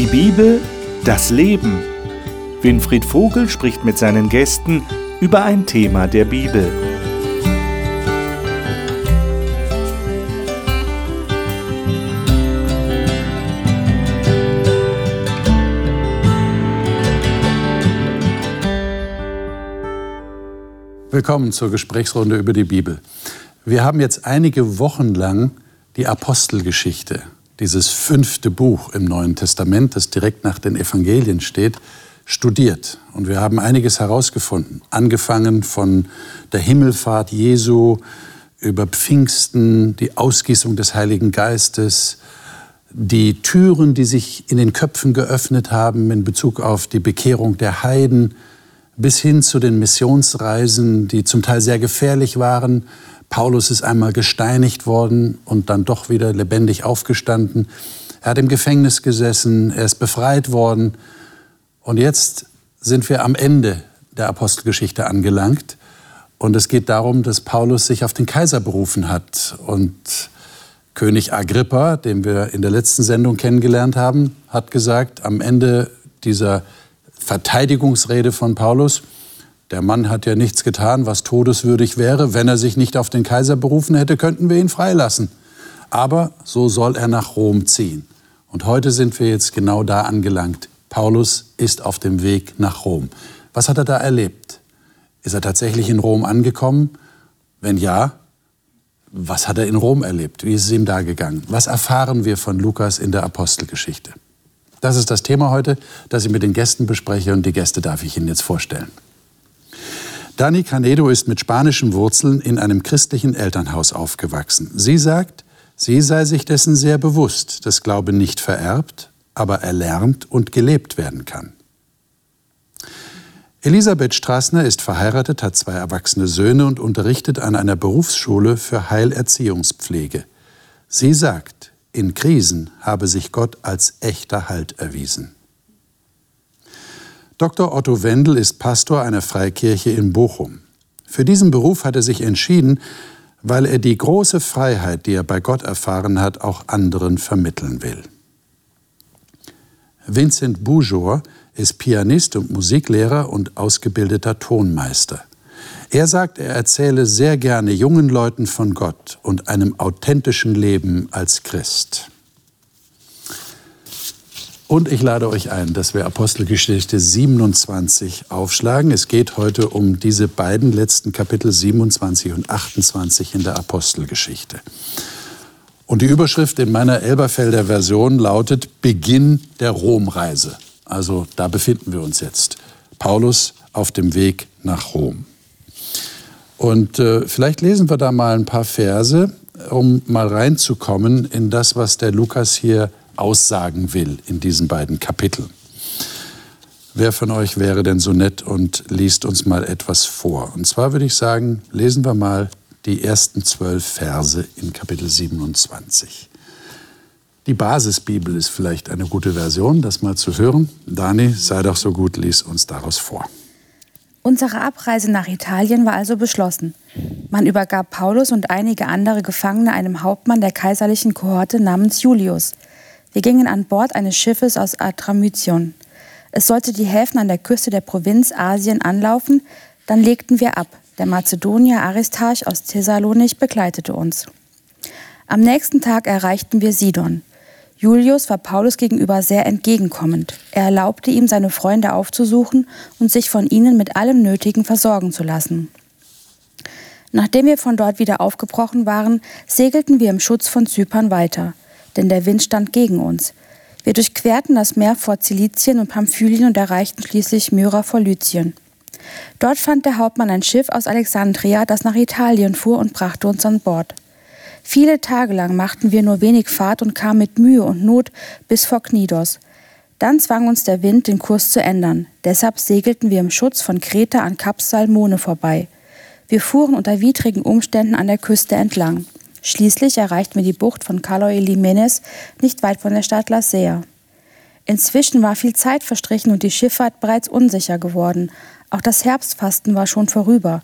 Die Bibel, das Leben. Winfried Vogel spricht mit seinen Gästen über ein Thema der Bibel. Willkommen zur Gesprächsrunde über die Bibel. Wir haben jetzt einige Wochen lang die Apostelgeschichte, dieses fünfte Buch im Neuen Testament, das direkt nach den Evangelien steht, studiert. Und wir haben einiges herausgefunden, angefangen von der Himmelfahrt Jesu über Pfingsten, die Ausgießung des Heiligen Geistes, die Türen, die sich in den Köpfen geöffnet haben in Bezug auf die Bekehrung der Heiden, bis hin zu den Missionsreisen, die zum Teil sehr gefährlich waren. Paulus ist einmal gesteinigt worden und dann doch wieder lebendig aufgestanden. Er hat im Gefängnis gesessen, er ist befreit worden. Und jetzt sind wir am Ende der Apostelgeschichte angelangt. Und es geht darum, dass Paulus sich auf den Kaiser berufen hat. Und König Agrippa, den wir in der letzten Sendung kennengelernt haben, hat gesagt, am Ende dieser Verteidigungsrede von Paulus. Der Mann hat ja nichts getan, was todeswürdig wäre. Wenn er sich nicht auf den Kaiser berufen hätte, könnten wir ihn freilassen. Aber so soll er nach Rom ziehen. Und heute sind wir jetzt genau da angelangt. Paulus ist auf dem Weg nach Rom. Was hat er da erlebt? Ist er tatsächlich in Rom angekommen? Wenn ja, was hat er in Rom erlebt? Wie ist es ihm da gegangen? Was erfahren wir von Lukas in der Apostelgeschichte? Das ist das Thema heute, das ich mit den Gästen bespreche und die Gäste darf ich Ihnen jetzt vorstellen. Dani Canedo ist mit spanischen Wurzeln in einem christlichen Elternhaus aufgewachsen. Sie sagt, sie sei sich dessen sehr bewusst, dass Glaube nicht vererbt, aber erlernt und gelebt werden kann. Elisabeth Straßner ist verheiratet, hat zwei erwachsene Söhne und unterrichtet an einer Berufsschule für Heilerziehungspflege. Sie sagt, in Krisen habe sich Gott als echter Halt erwiesen. Dr. Otto Wendel ist Pastor einer Freikirche in Bochum. Für diesen Beruf hat er sich entschieden, weil er die große Freiheit, die er bei Gott erfahren hat, auch anderen vermitteln will. Vincent Boujor ist Pianist und Musiklehrer und ausgebildeter Tonmeister. Er sagt, er erzähle sehr gerne jungen Leuten von Gott und einem authentischen Leben als Christ. Und ich lade euch ein, dass wir Apostelgeschichte 27 aufschlagen. Es geht heute um diese beiden letzten Kapitel 27 und 28 in der Apostelgeschichte. Und die Überschrift in meiner Elberfelder Version lautet Beginn der Romreise. Also da befinden wir uns jetzt. Paulus auf dem Weg nach Rom. Und äh, vielleicht lesen wir da mal ein paar Verse, um mal reinzukommen in das, was der Lukas hier aussagen will in diesen beiden Kapiteln. Wer von euch wäre denn so nett und liest uns mal etwas vor? Und zwar würde ich sagen, lesen wir mal die ersten zwölf Verse in Kapitel 27. Die Basisbibel ist vielleicht eine gute Version, das mal zu hören. Dani, sei doch so gut, lies uns daraus vor. Unsere Abreise nach Italien war also beschlossen. Man übergab Paulus und einige andere Gefangene einem Hauptmann der kaiserlichen Kohorte namens Julius. Wir gingen an Bord eines Schiffes aus Adramytion. Es sollte die Häfen an der Küste der Provinz Asien anlaufen, dann legten wir ab. Der Mazedonier Aristarch aus Thessalonich begleitete uns. Am nächsten Tag erreichten wir Sidon. Julius war Paulus gegenüber sehr entgegenkommend. Er erlaubte ihm, seine Freunde aufzusuchen und sich von ihnen mit allem Nötigen versorgen zu lassen. Nachdem wir von dort wieder aufgebrochen waren, segelten wir im Schutz von Zypern weiter, denn der Wind stand gegen uns. Wir durchquerten das Meer vor Zilizien und Pamphylien und erreichten schließlich Myra vor Lyzien. Dort fand der Hauptmann ein Schiff aus Alexandria, das nach Italien fuhr und brachte uns an Bord. Viele Tage lang machten wir nur wenig Fahrt und kamen mit Mühe und Not bis vor Knidos. Dann zwang uns der Wind, den Kurs zu ändern. Deshalb segelten wir im Schutz von Kreta an Kap Salmone vorbei. Wir fuhren unter widrigen Umständen an der Küste entlang. Schließlich erreichten wir die Bucht von Caloy Limenes, nicht weit von der Stadt Lasea. Inzwischen war viel Zeit verstrichen und die Schifffahrt bereits unsicher geworden. Auch das Herbstfasten war schon vorüber.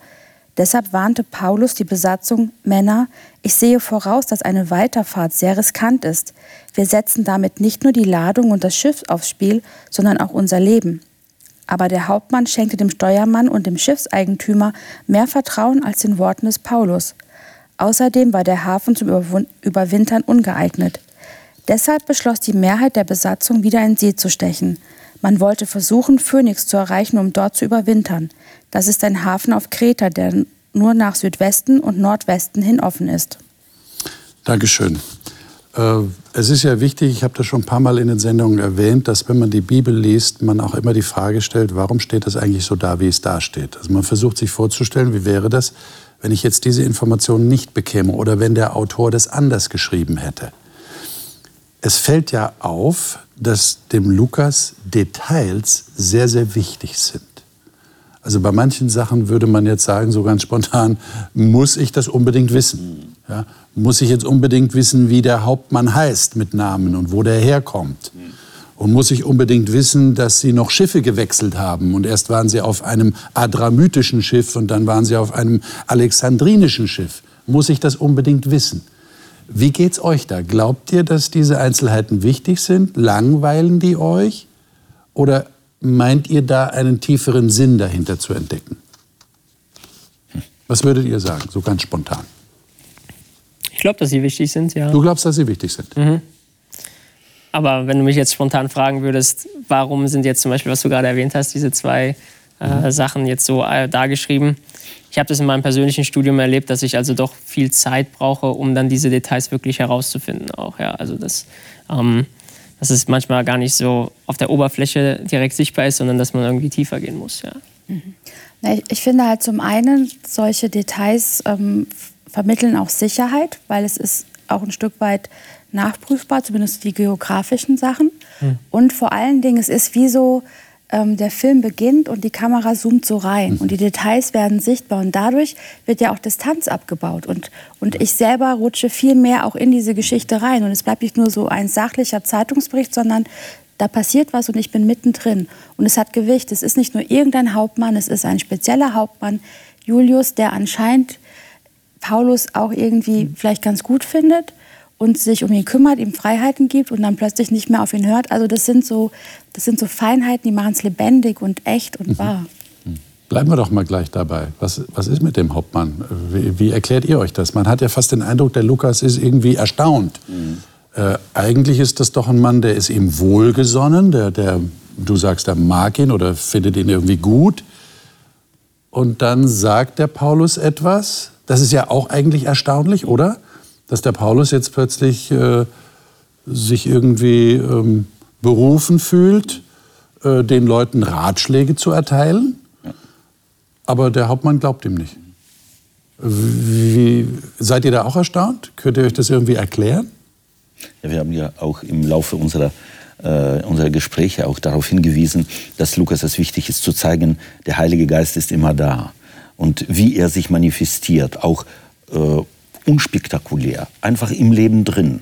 Deshalb warnte Paulus die Besatzung, Männer, ich sehe voraus, dass eine Weiterfahrt sehr riskant ist. Wir setzen damit nicht nur die Ladung und das Schiff aufs Spiel, sondern auch unser Leben. Aber der Hauptmann schenkte dem Steuermann und dem Schiffseigentümer mehr Vertrauen als den Worten des Paulus. Außerdem war der Hafen zum Überwintern ungeeignet. Deshalb beschloss die Mehrheit der Besatzung, wieder in See zu stechen. Man wollte versuchen, Phoenix zu erreichen, um dort zu überwintern. Das ist ein Hafen auf Kreta, der nur nach Südwesten und Nordwesten hin offen ist. Dankeschön. Äh, es ist ja wichtig, ich habe das schon ein paar Mal in den Sendungen erwähnt, dass wenn man die Bibel liest, man auch immer die Frage stellt, warum steht das eigentlich so da, wie es da steht. Also man versucht sich vorzustellen, wie wäre das, wenn ich jetzt diese Informationen nicht bekäme oder wenn der Autor das anders geschrieben hätte. Es fällt ja auf, dass dem Lukas Details sehr, sehr wichtig sind. Also bei manchen Sachen würde man jetzt sagen, so ganz spontan, muss ich das unbedingt wissen? Ja? Muss ich jetzt unbedingt wissen, wie der Hauptmann heißt mit Namen und wo der herkommt? Und muss ich unbedingt wissen, dass sie noch Schiffe gewechselt haben? Und erst waren sie auf einem adramytischen Schiff und dann waren sie auf einem alexandrinischen Schiff. Muss ich das unbedingt wissen? Wie geht's euch da? Glaubt ihr, dass diese Einzelheiten wichtig sind? Langweilen die euch? Oder meint ihr da einen tieferen Sinn dahinter zu entdecken? Was würdet ihr sagen, so ganz spontan? Ich glaube, dass sie wichtig sind, ja. Du glaubst, dass sie wichtig sind? Mhm. Aber wenn du mich jetzt spontan fragen würdest, warum sind jetzt zum Beispiel, was du gerade erwähnt hast, diese zwei äh, mhm. Sachen jetzt so äh, dargeschrieben, ich habe das in meinem persönlichen Studium erlebt, dass ich also doch viel Zeit brauche, um dann diese Details wirklich herauszufinden. Auch, ja. Also das, ähm, dass es manchmal gar nicht so auf der Oberfläche direkt sichtbar ist, sondern dass man irgendwie tiefer gehen muss. Ja. Mhm. Ich, ich, finde halt zum einen, solche Details ähm, vermitteln auch Sicherheit, weil es ist auch ein Stück weit nachprüfbar, zumindest die geografischen Sachen. Mhm. Und vor allen Dingen, es ist wie so, ähm, der Film beginnt und die Kamera zoomt so rein mhm. und die Details werden sichtbar und dadurch wird ja auch Distanz abgebaut und, und ich selber rutsche viel mehr auch in diese Geschichte rein und es bleibt nicht nur so ein sachlicher Zeitungsbericht, sondern da passiert was und ich bin mittendrin und es hat Gewicht. Es ist nicht nur irgendein Hauptmann, es ist ein spezieller Hauptmann, Julius, der anscheinend Paulus auch irgendwie mhm. vielleicht ganz gut findet und sich um ihn kümmert, ihm Freiheiten gibt und dann plötzlich nicht mehr auf ihn hört. Also das sind so, das sind so Feinheiten, die machen es lebendig und echt und mhm. wahr. Mhm. Bleiben wir doch mal gleich dabei. Was, was ist mit dem Hauptmann? Wie, wie, erklärt ihr euch das? Man hat ja fast den Eindruck, der Lukas ist irgendwie erstaunt. Mhm. Äh, eigentlich ist das doch ein Mann, der ist ihm wohlgesonnen, der, der, du sagst, der mag ihn oder findet ihn irgendwie gut. Und dann sagt der Paulus etwas, das ist ja auch eigentlich erstaunlich, oder? Dass der Paulus jetzt plötzlich äh, sich irgendwie ähm, berufen fühlt, äh, den Leuten Ratschläge zu erteilen. Aber der Hauptmann glaubt ihm nicht. Wie, seid ihr da auch erstaunt? Könnt ihr euch das irgendwie erklären? Ja, wir haben ja auch im Laufe unserer, äh, unserer Gespräche auch darauf hingewiesen, dass Lukas es wichtig ist zu zeigen, der Heilige Geist ist immer da. Und wie er sich manifestiert, auch äh, unspektakulär, einfach im Leben drin.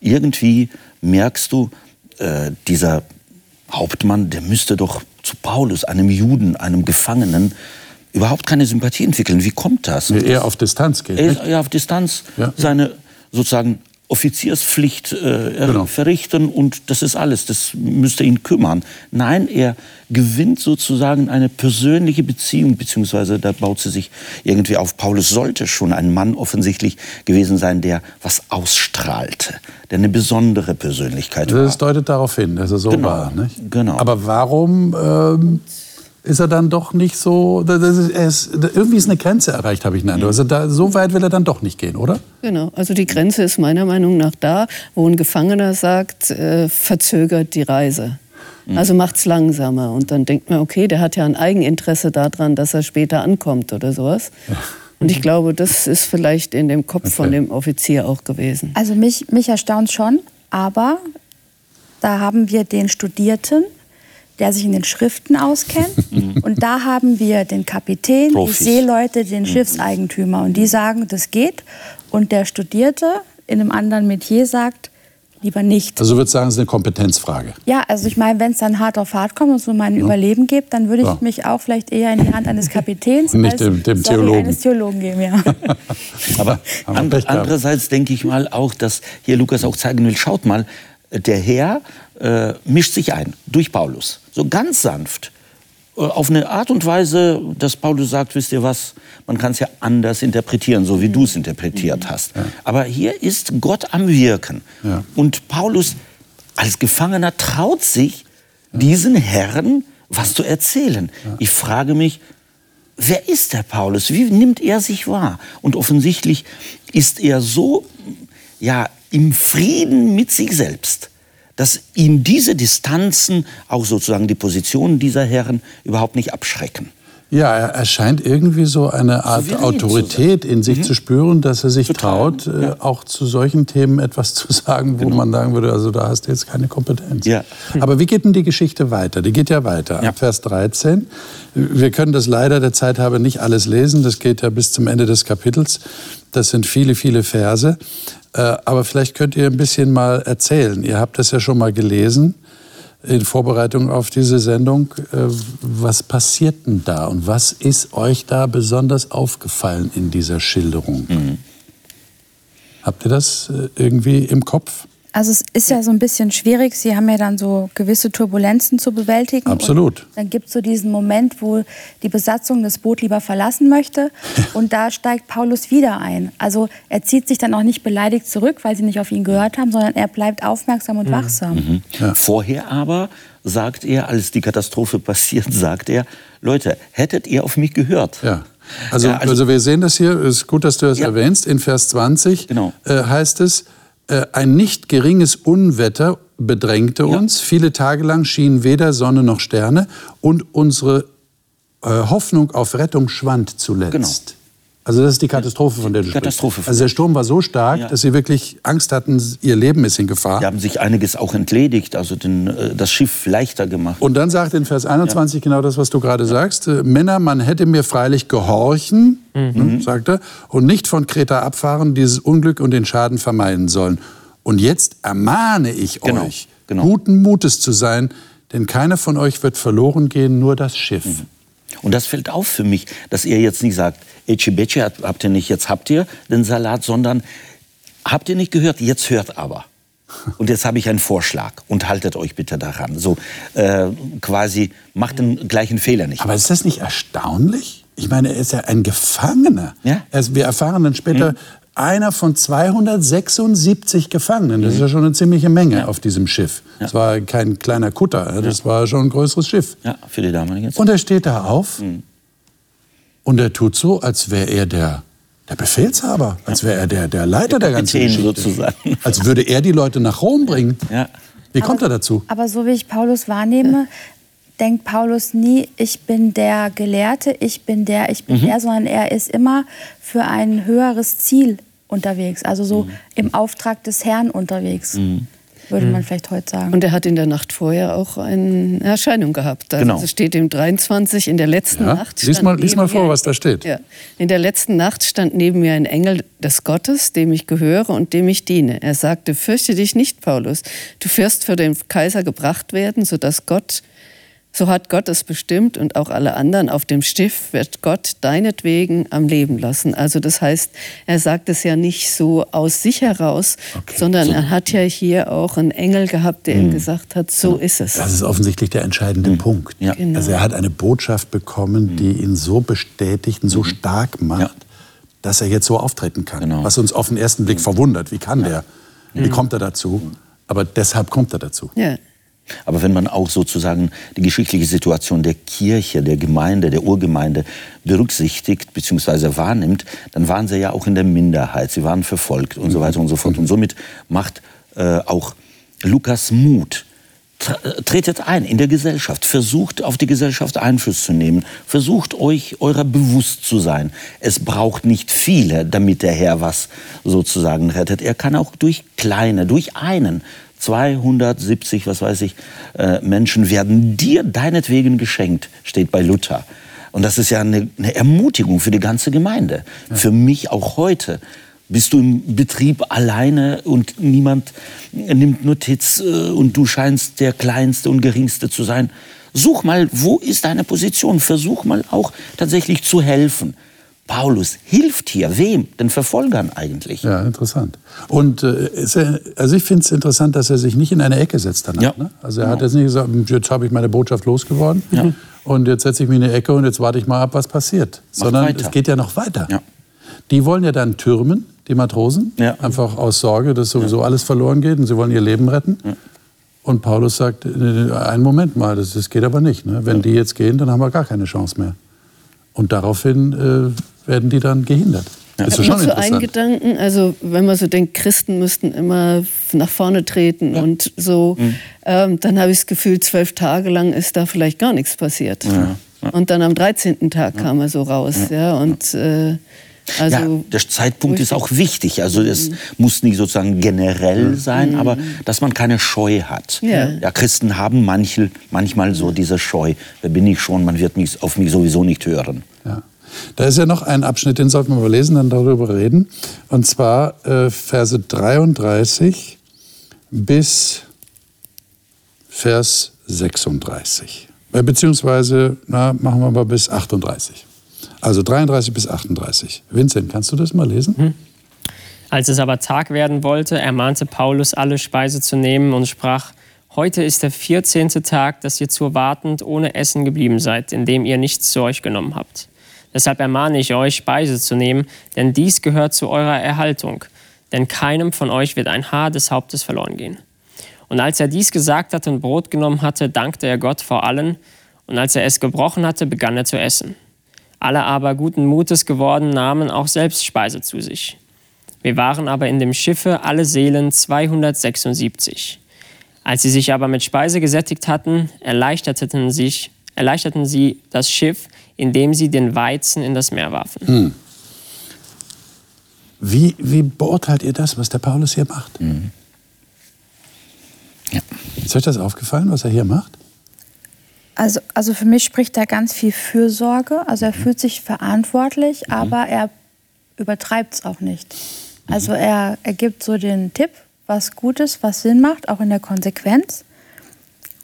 Irgendwie merkst du, äh, dieser Hauptmann, der müsste doch zu Paulus, einem Juden, einem Gefangenen, überhaupt keine Sympathie entwickeln. Wie kommt das? Nee, eher auf Distanz geht. Eher auf Distanz ja. seine sozusagen Offizierspflicht äh, genau. verrichten und das ist alles, das müsste ihn kümmern. Nein, er gewinnt sozusagen eine persönliche Beziehung, beziehungsweise da baut sie sich irgendwie auf. Paulus sollte schon ein Mann offensichtlich gewesen sein, der was ausstrahlte, der eine besondere Persönlichkeit war. Das deutet darauf hin, dass er so genau. war. Nicht? Genau. Aber warum ähm, ist er dann doch nicht so. Ist, ist, irgendwie ist eine Grenze erreicht, habe ich den Eindruck. Also da, so weit will er dann doch nicht gehen, oder? Genau. Also die Grenze ist meiner Meinung nach da, wo ein Gefangener sagt, äh, verzögert die Reise. Mhm. Also macht es langsamer. Und dann denkt man, okay, der hat ja ein Eigeninteresse daran, dass er später ankommt oder sowas. Ja. Und ich glaube, das ist vielleicht in dem Kopf okay. von dem Offizier auch gewesen. Also mich, mich erstaunt schon, aber da haben wir den Studierten, der sich in den Schriften auskennt. Mhm. und da haben wir den Kapitän, Profis. die Seeleute, den mhm. Schiffseigentümer. Und die sagen, das geht. Und der Studierte in einem anderen Metier sagt, lieber nicht. Also würdest sagen, es ist eine Kompetenzfrage. Ja, also ich meine, wenn es dann hart auf hart kommt und es um mein Überleben geht, dann würde ich Ja. mich auch vielleicht eher in die Hand eines Kapitäns Nicht als dem- dem sorry, Theologen. eines Theologen geben. Ja. Aber Haben wir and, andererseits denke ich mal auch, dass hier Lukas auch zeigen will, schaut mal, der Herr äh, mischt sich ein durch Paulus. So ganz sanft. Äh, Auf eine Art und Weise, dass Paulus sagt, wisst ihr was, man kann es ja anders interpretieren, so wie du es interpretiert hast. Aber hier ist Gott am Wirken. Ja. Und Paulus als Gefangener traut sich, diesen Herren was zu erzählen. Ich frage mich, wer ist der Paulus? Wie nimmt er sich wahr? Und offensichtlich ist er so ja, im Frieden mit sich selbst, dass ihn diese Distanzen, auch sozusagen die Positionen dieser Herren, überhaupt nicht abschrecken. Ja, er, scheint irgendwie so eine Art Souverän Autorität in sich zu spüren, dass er sich traut, äh, auch zu solchen Themen etwas zu sagen, wo man sagen würde, also da hast du jetzt keine Kompetenz. Ja. Aber wie geht denn die Geschichte weiter? Die geht ja weiter. Ja. Ab Vers 13. Wir können das leider der Zeit halber nicht alles lesen. Das geht ja bis zum Ende des Kapitels. Das sind viele, viele Verse. Äh, Aber vielleicht könnt ihr ein bisschen mal erzählen. Ihr habt das ja schon mal gelesen in Vorbereitung auf diese Sendung. Äh, Was passiert denn da und was ist euch da besonders aufgefallen in dieser Schilderung? Habt ihr das äh, irgendwie im Kopf? Also es ist ja so ein bisschen schwierig. Sie haben ja dann so gewisse Turbulenzen zu bewältigen. Absolut. Und dann gibt es so diesen Moment, wo die Besatzung das Boot lieber verlassen möchte. Und da steigt Paulus wieder ein. Also er zieht sich dann auch nicht beleidigt zurück, weil sie nicht auf ihn gehört haben, sondern er bleibt aufmerksam und wachsam. Vorher aber sagt er, als die Katastrophe passiert, sagt er, Leute, hättet ihr auf mich gehört? Ja. Also, Ja, also, also- wir sehen das hier, es ist gut, dass du das Ja. erwähnst. In Vers 20 Genau. äh, heißt es, ein nicht geringes Unwetter bedrängte Ja. uns. Viele Tage lang schienen weder Sonne noch Sterne und unsere äh, Hoffnung auf Rettung schwand zuletzt. Genau. Also das ist die Katastrophe, von der du Katastrophe. sprichst. Also der Sturm war so stark, Ja. dass sie wirklich Angst hatten, ihr Leben ist in Gefahr. Die haben sich einiges auch entledigt, also den, äh, das Schiff leichter gemacht. Und dann sagt in Vers 21 genau das, was du gerade sagst. Äh, Männer, man hätte mir freilich gehorchen, ne, sagt er, und nicht von Kreta abfahren, dieses Unglück und den Schaden vermeiden sollen. Und jetzt ermahne ich Genau, euch, genau. guten Mutes zu sein, denn keiner von euch wird verloren gehen, nur das Schiff. Und das fällt auf für mich, dass ihr jetzt nicht sagt, Ecce habt ihr nicht, jetzt habt ihr den Salat, sondern habt ihr nicht gehört, jetzt hört aber. Und jetzt habe ich einen Vorschlag und haltet euch bitte daran. So äh, quasi macht den gleichen Fehler nicht. Aber ist das nicht erstaunlich? Ich meine, er ist ja ein Gefangener. Ja. Er ist, wir erfahren dann später, einer von 276 Gefangenen. Das ist ja schon eine ziemliche Menge auf diesem Schiff. Das war kein kleiner Kutter, das war schon ein größeres Schiff. ja, für die damalige Zeit. Und er steht da auf und er tut so, als wäre er der, der Befehlshaber, als wäre er der, der Leiter der, ganzen Kapitän Geschichte. sozusagen. Als würde er die Leute nach Rom bringen. Ja. Wie kommt er dazu? Aber so wie ich Paulus wahrnehme, denkt Paulus nie, ich bin der Gelehrte, ich bin der, ich bin der, sondern er ist immer für ein höheres Ziel unterwegs. Also so im Auftrag des Herrn unterwegs, würde man vielleicht heute sagen. Und er hat in der Nacht vorher auch eine Erscheinung gehabt. Also Genau. Es steht im 23, in der letzten Ja? Nacht. Lies stand mal- lies neben mal vor, mir- was da steht. Ja. In der letzten Nacht stand neben mir ein Engel des Gottes, dem ich gehöre und dem ich diene. Er sagte, fürchte dich nicht, Paulus. Du wirst für den Kaiser gebracht werden, sodass Gott, so hat Gott es bestimmt und auch alle anderen auf dem Schiff wird Gott deinetwegen am Leben lassen. Also das heißt, er sagt es ja nicht so aus sich heraus, sondern er hat ja hier auch einen Engel gehabt, der ihm gesagt hat, so ist es. Das ist offensichtlich der entscheidende Punkt. Ja. Genau. Also er hat eine Botschaft bekommen, die ihn so bestätigt und so stark macht, Ja. dass er jetzt so auftreten kann. Genau. Was uns auf den ersten Blick verwundert. Wie kann der? Wie kommt er dazu? Aber deshalb kommt er dazu. Ja. Aber wenn man auch sozusagen die geschichtliche Situation der Kirche, der Gemeinde, der Urgemeinde berücksichtigt bzw. wahrnimmt, dann waren sie ja auch in der Minderheit. Sie waren verfolgt und so weiter und so fort. Und somit macht äh, auch Lukas Mut. Tre- Tretet ein in der Gesellschaft, versucht auf die Gesellschaft Einfluss zu nehmen, versucht euch eurer bewusst zu sein. Es braucht nicht viele, damit der Herr was sozusagen rettet. Er kann auch durch kleine, durch einen 270, was weiß ich, äh, Menschen werden dir deinetwegen geschenkt, steht bei Luther. Und das ist ja eine, eine Ermutigung für die ganze Gemeinde. Für mich auch heute Bist du im Betrieb alleine und niemand nimmt Notiz äh, und du scheinst der Kleinste und Geringste zu sein? Such mal, wo ist deine Position? Versuch mal auch tatsächlich zu helfen. Paulus hilft hier wem? Den Verfolgern eigentlich. Ja, interessant. Und äh, er, also ich finde es interessant, dass er sich nicht in eine Ecke setzt danach. Ja. Ne? Also er hat jetzt nicht gesagt, jetzt habe ich meine Botschaft losgeworden ja. und jetzt setze ich mich in eine Ecke und jetzt warte ich mal ab, was passiert. Mach Sondern weiter. es geht ja noch weiter. Ja. Die wollen ja dann türmen, die Matrosen, einfach aus Sorge, dass sowieso alles verloren geht und sie wollen ihr Leben retten. Und Paulus sagt, äh, einen Moment mal, das, das geht aber nicht. Ne? Wenn die jetzt gehen, dann haben wir gar keine Chance mehr. Und daraufhin äh, werden die dann gehindert. Ist habe doch noch schon so einen. Gedanken, also wenn man so denkt, Christen müssten immer nach vorne treten und so, ähm, dann habe ich das Gefühl, zwölf Tage lang ist da vielleicht gar nichts passiert. Und dann am 13. Tag kam er so raus. Ja, und äh, also ja, der Zeitpunkt ist auch wichtig. Also es muss nicht sozusagen generell sein, aber dass man keine Scheu hat. Ja. Christen haben manchmal, manchmal so diese Scheu. Wer bin ich schon? Man wird mich, auf mich sowieso nicht hören. Ja. Da ist ja noch ein Abschnitt, den sollten wir mal lesen, dann darüber reden. Und zwar äh, Verse 33 bis Vers 36. Äh, beziehungsweise, na, machen wir mal bis 38. Also 33 bis 38. Vincent, kannst du das mal lesen? Als es aber Tag werden wollte, ermahnte Paulus, alle Speise zu nehmen und sprach, heute ist der 14. Tag, dass ihr zu wartend ohne Essen geblieben seid, indem ihr nichts zu euch genommen habt. Deshalb ermahne ich euch, Speise zu nehmen, denn dies gehört zu eurer Erhaltung. Denn keinem von euch wird ein Haar des Hauptes verloren gehen. Und als er dies gesagt hatte und Brot genommen hatte, dankte er Gott vor allen. Und als er es gebrochen hatte, begann er zu essen. Alle aber guten Mutes geworden nahmen auch selbst Speise zu sich. Wir waren aber in dem Schiffe alle Seelen 276. Als sie sich aber mit Speise gesättigt hatten, erleichterten, sich, erleichterten sie das Schiff, indem sie den Weizen in das Meer warfen. Wie, wie beurteilt ihr das, was der Paulus hier macht? Ja. Ist euch das aufgefallen, was er hier macht? Also, also für mich spricht da ganz viel Fürsorge. Also er fühlt sich verantwortlich, aber er übertreibt es auch nicht. Also er, er gibt so den Tipp, was gut ist, was Sinn macht, auch in der Konsequenz.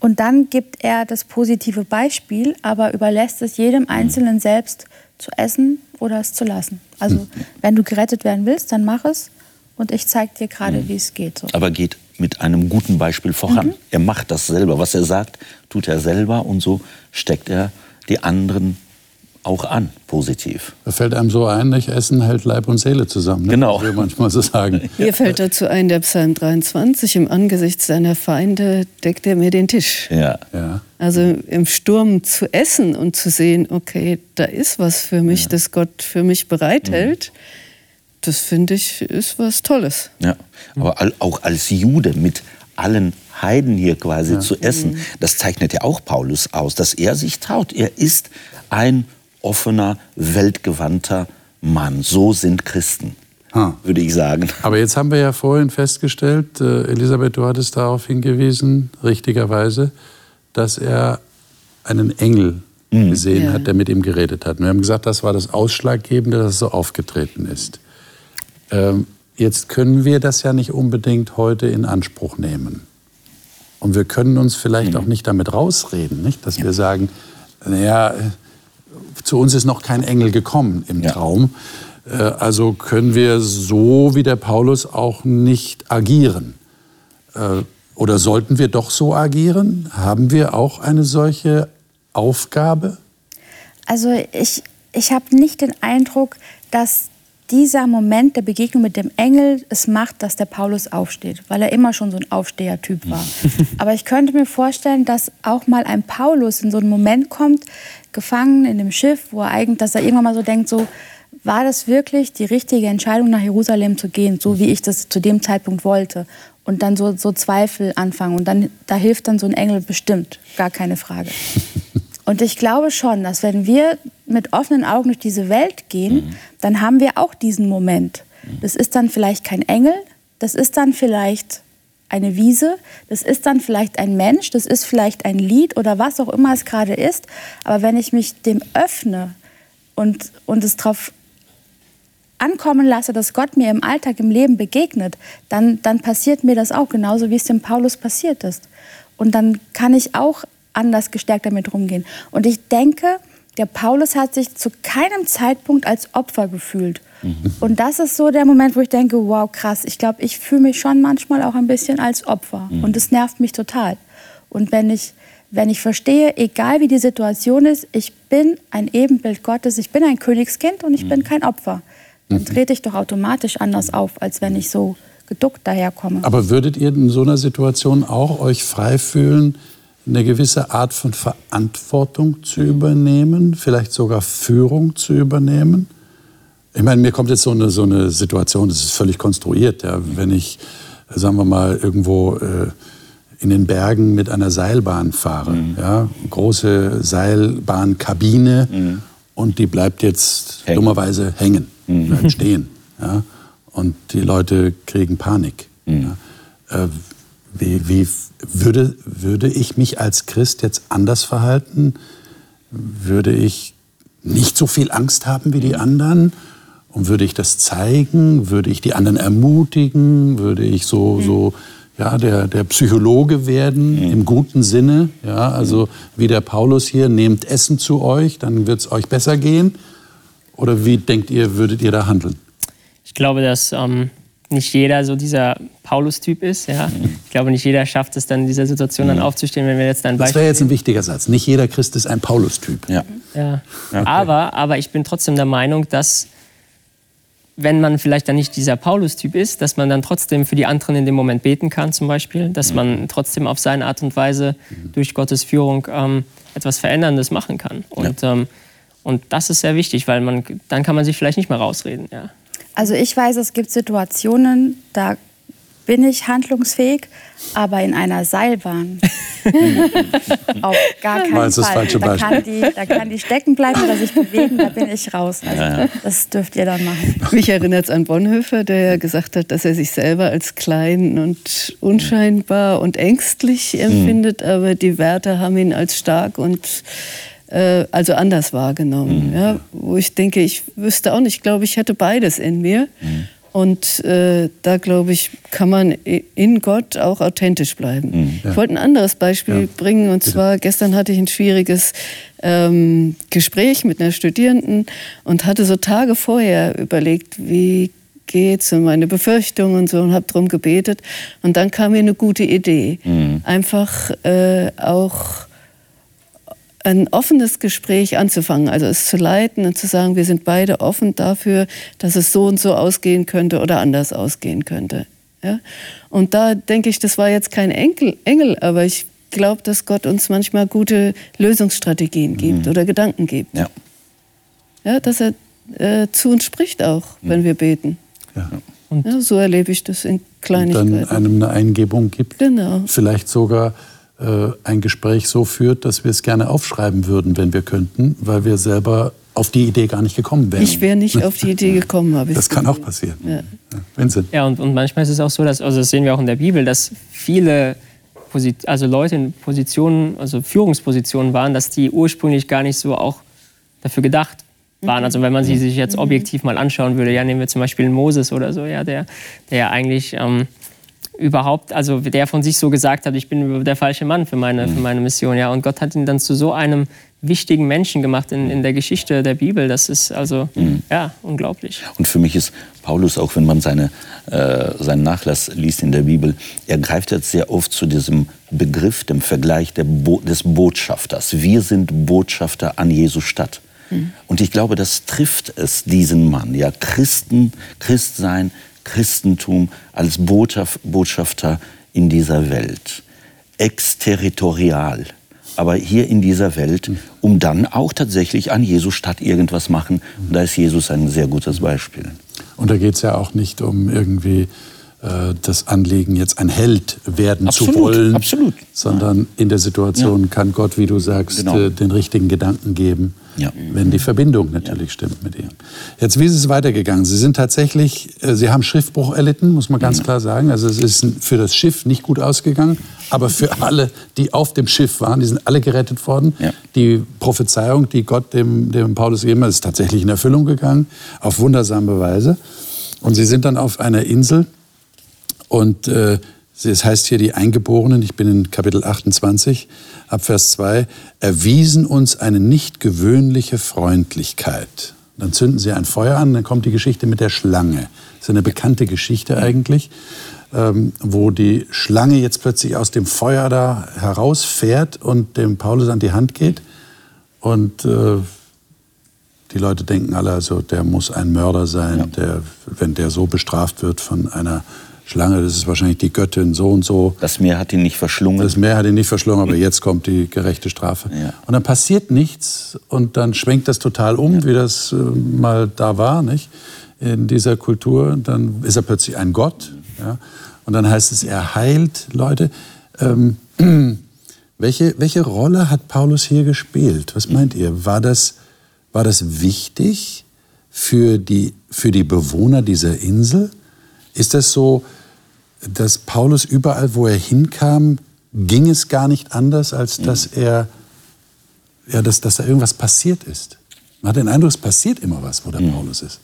Und dann gibt er das positive Beispiel, aber überlässt es jedem Einzelnen selbst zu essen oder es zu lassen. Also wenn du gerettet werden willst, dann mach es. Und ich zeige dir gerade, wie es geht. So. Aber geht mit einem guten Beispiel voran. Er macht das selber. Was er sagt, tut er selber und so steckt er die anderen auch an, positiv. Da fällt einem so ein, nicht Essen hält Leib und Seele zusammen. Ne? Genau. Wie wir manchmal so sagen. Mir fällt dazu ein, der Psalm 23, im Angesicht seiner Feinde deckt er mir den Tisch. Ja. Ja. Also im Sturm zu essen und zu sehen, okay, da ist was für mich, das Gott für mich bereithält, das finde ich ist was Tolles. Ja, aber al- auch als Jude mit allen Heiden hier quasi zu essen, das zeichnet ja auch Paulus aus, dass er sich traut. Er ist ein offener, weltgewandter Mann. So sind Christen, Ah. würde ich sagen. Aber jetzt haben wir ja vorhin festgestellt, äh, Elisabeth, du hattest darauf hingewiesen, richtigerweise, dass er einen Engel gesehen Ja. hat, der mit ihm geredet hat. Und wir haben gesagt, das war das Ausschlaggebende, dass es so aufgetreten ist. Ähm, jetzt können wir das ja nicht unbedingt heute in Anspruch nehmen. Und wir können uns vielleicht auch nicht damit rausreden, nicht? dass wir sagen, naja, äh, zu uns ist noch kein Engel gekommen im Ja. Traum. Äh, Also können wir so wie der Paulus auch nicht agieren. Äh, Oder sollten wir doch so agieren? Haben wir auch eine solche Aufgabe? Also ich, ich habe nicht den Eindruck, dass dieser Moment der Begegnung mit dem Engel es macht, dass der Paulus aufsteht, weil er immer schon so ein Aufstehertyp war. Aber ich könnte mir vorstellen, dass auch mal ein Paulus in so einen Moment kommt, gefangen in dem Schiff, wo er eigentlich, dass er irgendwann mal so denkt, so war das wirklich die richtige Entscheidung, nach Jerusalem zu gehen, so wie ich das zu dem Zeitpunkt wollte. Und dann so, so Zweifel anfangen. Und dann, da hilft dann so ein Engel bestimmt, gar keine Frage. Und ich glaube schon, dass wenn wir mit offenen Augen durch diese Welt gehen, dann haben wir auch diesen Moment. Das ist dann vielleicht kein Engel, das ist dann vielleicht eine Wiese, das ist dann vielleicht ein Mensch, das ist vielleicht ein Lied oder was auch immer es gerade ist. Aber wenn ich mich dem öffne und, und es darauf ankommen lasse, dass Gott mir im Alltag, im Leben begegnet, dann, dann passiert mir das auch, genauso wie es dem Paulus passiert ist. Und dann kann ich auch anders gestärkt damit rumgehen. Und ich denke, der Paulus hat sich zu keinem Zeitpunkt als Opfer gefühlt. Mhm. Und das ist so der Moment, wo ich denke, wow, krass, ich glaube, ich fühle mich schon manchmal auch ein bisschen als Opfer. Mhm. Und es nervt mich total. Und wenn ich, wenn ich verstehe, egal wie die Situation ist, ich bin ein Ebenbild Gottes, ich bin ein Königskind und ich mhm. bin kein Opfer, dann mhm. trete ich doch automatisch anders auf, als wenn ich so geduckt daherkomme. Aber würdet ihr in so einer Situation auch euch frei fühlen, eine gewisse Art von Verantwortung zu übernehmen, vielleicht sogar Führung zu übernehmen? Ich meine, mir kommt jetzt so eine, so eine Situation, das ist völlig konstruiert, ja, wenn ich, sagen wir mal, irgendwo äh, in den Bergen mit einer Seilbahn fahre, mhm. ja, große Seilbahnkabine mhm. und die bleibt jetzt hängen. dummerweise hängen, mhm. bleibt stehen, ja, und die Leute kriegen Panik. Mhm. Ja. Äh, wie, wie würde, würde ich mich als Christ jetzt anders verhalten? Würde ich nicht so viel Angst haben wie die anderen? Und würde ich das zeigen? Würde ich die anderen ermutigen? Würde ich so, mhm. so ja, der, der Psychologe werden mhm. im guten Sinne? Ja, also wie der Paulus hier, nehmt Essen zu euch, dann wird es euch besser gehen? Oder wie denkt ihr, würdet ihr da handeln? Ich glaube, dass ähm, nicht jeder so dieser Paulus-Typ ist. Ja? Mhm. Ich glaube, nicht jeder schafft es dann in dieser Situation dann mhm. aufzustehen, wenn wir jetzt Beispiel. Das wäre jetzt ein wichtiger Satz. Nicht jeder Christ ist ein Paulus-Typ. Ja. ja. Okay. Aber, aber ich bin trotzdem der Meinung, dass wenn man vielleicht dann nicht dieser Paulus-Typ ist, dass man dann trotzdem für die anderen in dem Moment beten kann, zum Beispiel, dass mhm. man trotzdem auf seine Art und Weise mhm. durch Gottes Führung ähm, etwas Veränderndes machen kann. Und, ja. ähm, und das ist sehr wichtig, weil man, dann kann man sich vielleicht nicht mehr rausreden. Ja. Also ich weiß, es gibt Situationen, da bin ich handlungsfähig, aber in einer Seilbahn auf gar keinen Meinst Fall. Das falsche da, kann die, da kann die stecken bleiben oder sich bewegen, da bin ich raus. Also ja, ja. Das dürft ihr dann machen. Mich erinnert es an Bonhoeffer, der ja gesagt hat, dass er sich selber als klein und unscheinbar und ängstlich hm. empfindet, mhm. aber die Werte haben ihn als stark und äh, also anders wahrgenommen. Mhm. Ja? Wo ich denke, ich wüsste auch nicht, ich glaube, ich hätte beides in mir. Mhm. Und äh, da, glaube ich, kann man in Gott auch authentisch bleiben. Mhm, ja. Ich wollte ein anderes Beispiel ja. bringen. Und zwar, gestern hatte ich ein schwieriges ähm, Gespräch mit einer Studierenden und hatte so Tage vorher überlegt, wie geht's und meine Befürchtungen und so und habe darum gebetet. Und dann kam mir eine gute Idee. Mhm. Einfach äh, auch ein offenes Gespräch anzufangen, also es zu leiten und zu sagen, wir sind beide offen dafür, dass es so und so ausgehen könnte oder anders ausgehen könnte. Ja? Und da denke ich, das war jetzt kein Enkel, Engel, aber ich glaube, dass Gott uns manchmal gute Lösungsstrategien gibt mhm. oder Gedanken gibt. Ja. ja dass er äh, zu uns spricht auch, mhm. wenn wir beten. Ja. Und ja, so erlebe ich das in Kleinigkeiten. Und dann einem eine Eingebung gibt. Genau. Vielleicht sogar äh, ein Gespräch so führt, dass wir es gerne aufschreiben würden, wenn wir könnten, weil wir selber auf die Idee gar nicht gekommen wären. Ich wäre nicht auf die Idee gekommen, habe ich Das kann auch passieren. Ja. Vincent. Ja, und, und manchmal ist es auch so, dass, also das sehen wir auch in der Bibel, dass viele Posit also Leute in Positionen, also Führungspositionen waren, dass die ursprünglich gar nicht so auch dafür gedacht waren. Mhm. Also wenn man sie sich jetzt mhm. objektiv mal anschauen würde, ja, nehmen wir zum Beispiel Moses oder so, ja, der, der ja eigentlich ähm, überhaupt, also der von sich so gesagt hat, ich bin der falsche Mann für meine, für mhm. meine Mission. Ja. Und Gott hat ihn dann zu so einem wichtigen Menschen gemacht in, in der Geschichte der Bibel. Das ist also mhm. ja, unglaublich. Und für mich ist Paulus, auch wenn man seine, äh, seinen Nachlass liest in der Bibel, er greift jetzt sehr oft zu diesem Begriff, dem Vergleich Bo des Botschafters. Wir sind Botschafter an Jesu Stadt. Mhm. Und ich glaube, das trifft es diesen Mann. Ja, Christen, Christsein, Christentum als Botschafter in dieser Welt. Exterritorial, aber hier in dieser Welt, um dann auch tatsächlich an Jesus statt irgendwas machen. Und da ist Jesus ein sehr gutes Beispiel. Und da geht es ja auch nicht um irgendwie das Anliegen, jetzt ein Held werden Absolut, zu wollen, absolut. sondern in der Situation Ja. kann Gott, wie du sagst, Genau. äh, den richtigen Gedanken geben, Ja. wenn die Verbindung natürlich stimmt mit ihm. Jetzt, wie ist es weitergegangen? Sie sind tatsächlich, äh, Sie haben Schiffbruch erlitten, muss man ganz klar sagen. Also es ist für das Schiff nicht gut ausgegangen, aber für alle, die auf dem Schiff waren, die sind alle gerettet worden. Ja. Die Prophezeiung, die Gott dem, dem Paulus gegeben hat, ist tatsächlich in Erfüllung gegangen, auf wundersame Weise. Und sie sind dann auf einer Insel und äh, es heißt hier, die Eingeborenen, ich bin in Kapitel 28, ab Vers 2, erwiesen uns eine nicht gewöhnliche Freundlichkeit. Dann zünden sie ein Feuer an, dann kommt die Geschichte mit der Schlange. Das ist eine bekannte Geschichte eigentlich, ähm, wo die Schlange jetzt plötzlich aus dem Feuer da herausfährt und dem Paulus an die Hand geht. Und äh, die Leute denken alle, also der muss ein Mörder sein, der, wenn der so bestraft wird von einer Schlange, das ist wahrscheinlich die Göttin so und so. Das Meer hat ihn nicht verschlungen. Das Meer hat ihn nicht verschlungen, aber jetzt kommt die gerechte Strafe. Ja. Und dann passiert nichts und dann schwenkt das total um, wie das äh, mal da war, nicht? In dieser Kultur. Dann ist er plötzlich ein Gott. Ja? Und dann heißt es, er heilt Leute. Ähm, welche, welche Rolle hat Paulus hier gespielt? Was meint ihr? War das, war das wichtig für die, für die Bewohner dieser Insel? Ist das so, dass Paulus überall, wo er hinkam, ging es gar nicht anders, als dass er, ja, dass, dass da irgendwas passiert ist? Man hat den Eindruck, es passiert immer was, wo der Paulus ist.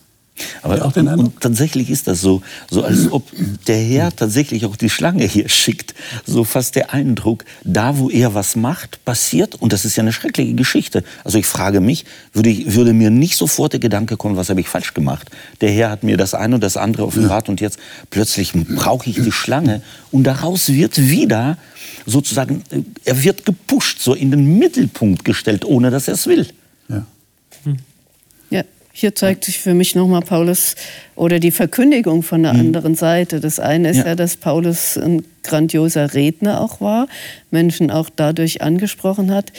Aber auch den und, Eindruck? und tatsächlich ist das so, so als ob der Herr tatsächlich auch die Schlange hier schickt. So fast der Eindruck, da wo er was macht, passiert, und das ist ja eine schreckliche Geschichte. Also ich frage mich, würde, ich, würde mir nicht sofort der Gedanke kommen, was habe ich falsch gemacht? Der Herr hat mir das eine und das andere offenbart und jetzt plötzlich brauche ich die Schlange und daraus wird wieder sozusagen, äh, er wird gepusht, so in den Mittelpunkt gestellt, ohne dass er es will. Ja. Ja, hier zeigt sich für mich nochmal Paulus oder die Verkündigung von der anderen Seite. Das eine ist Ja. ja. dass Paulus ein grandioser Redner auch war, Menschen auch dadurch angesprochen hat.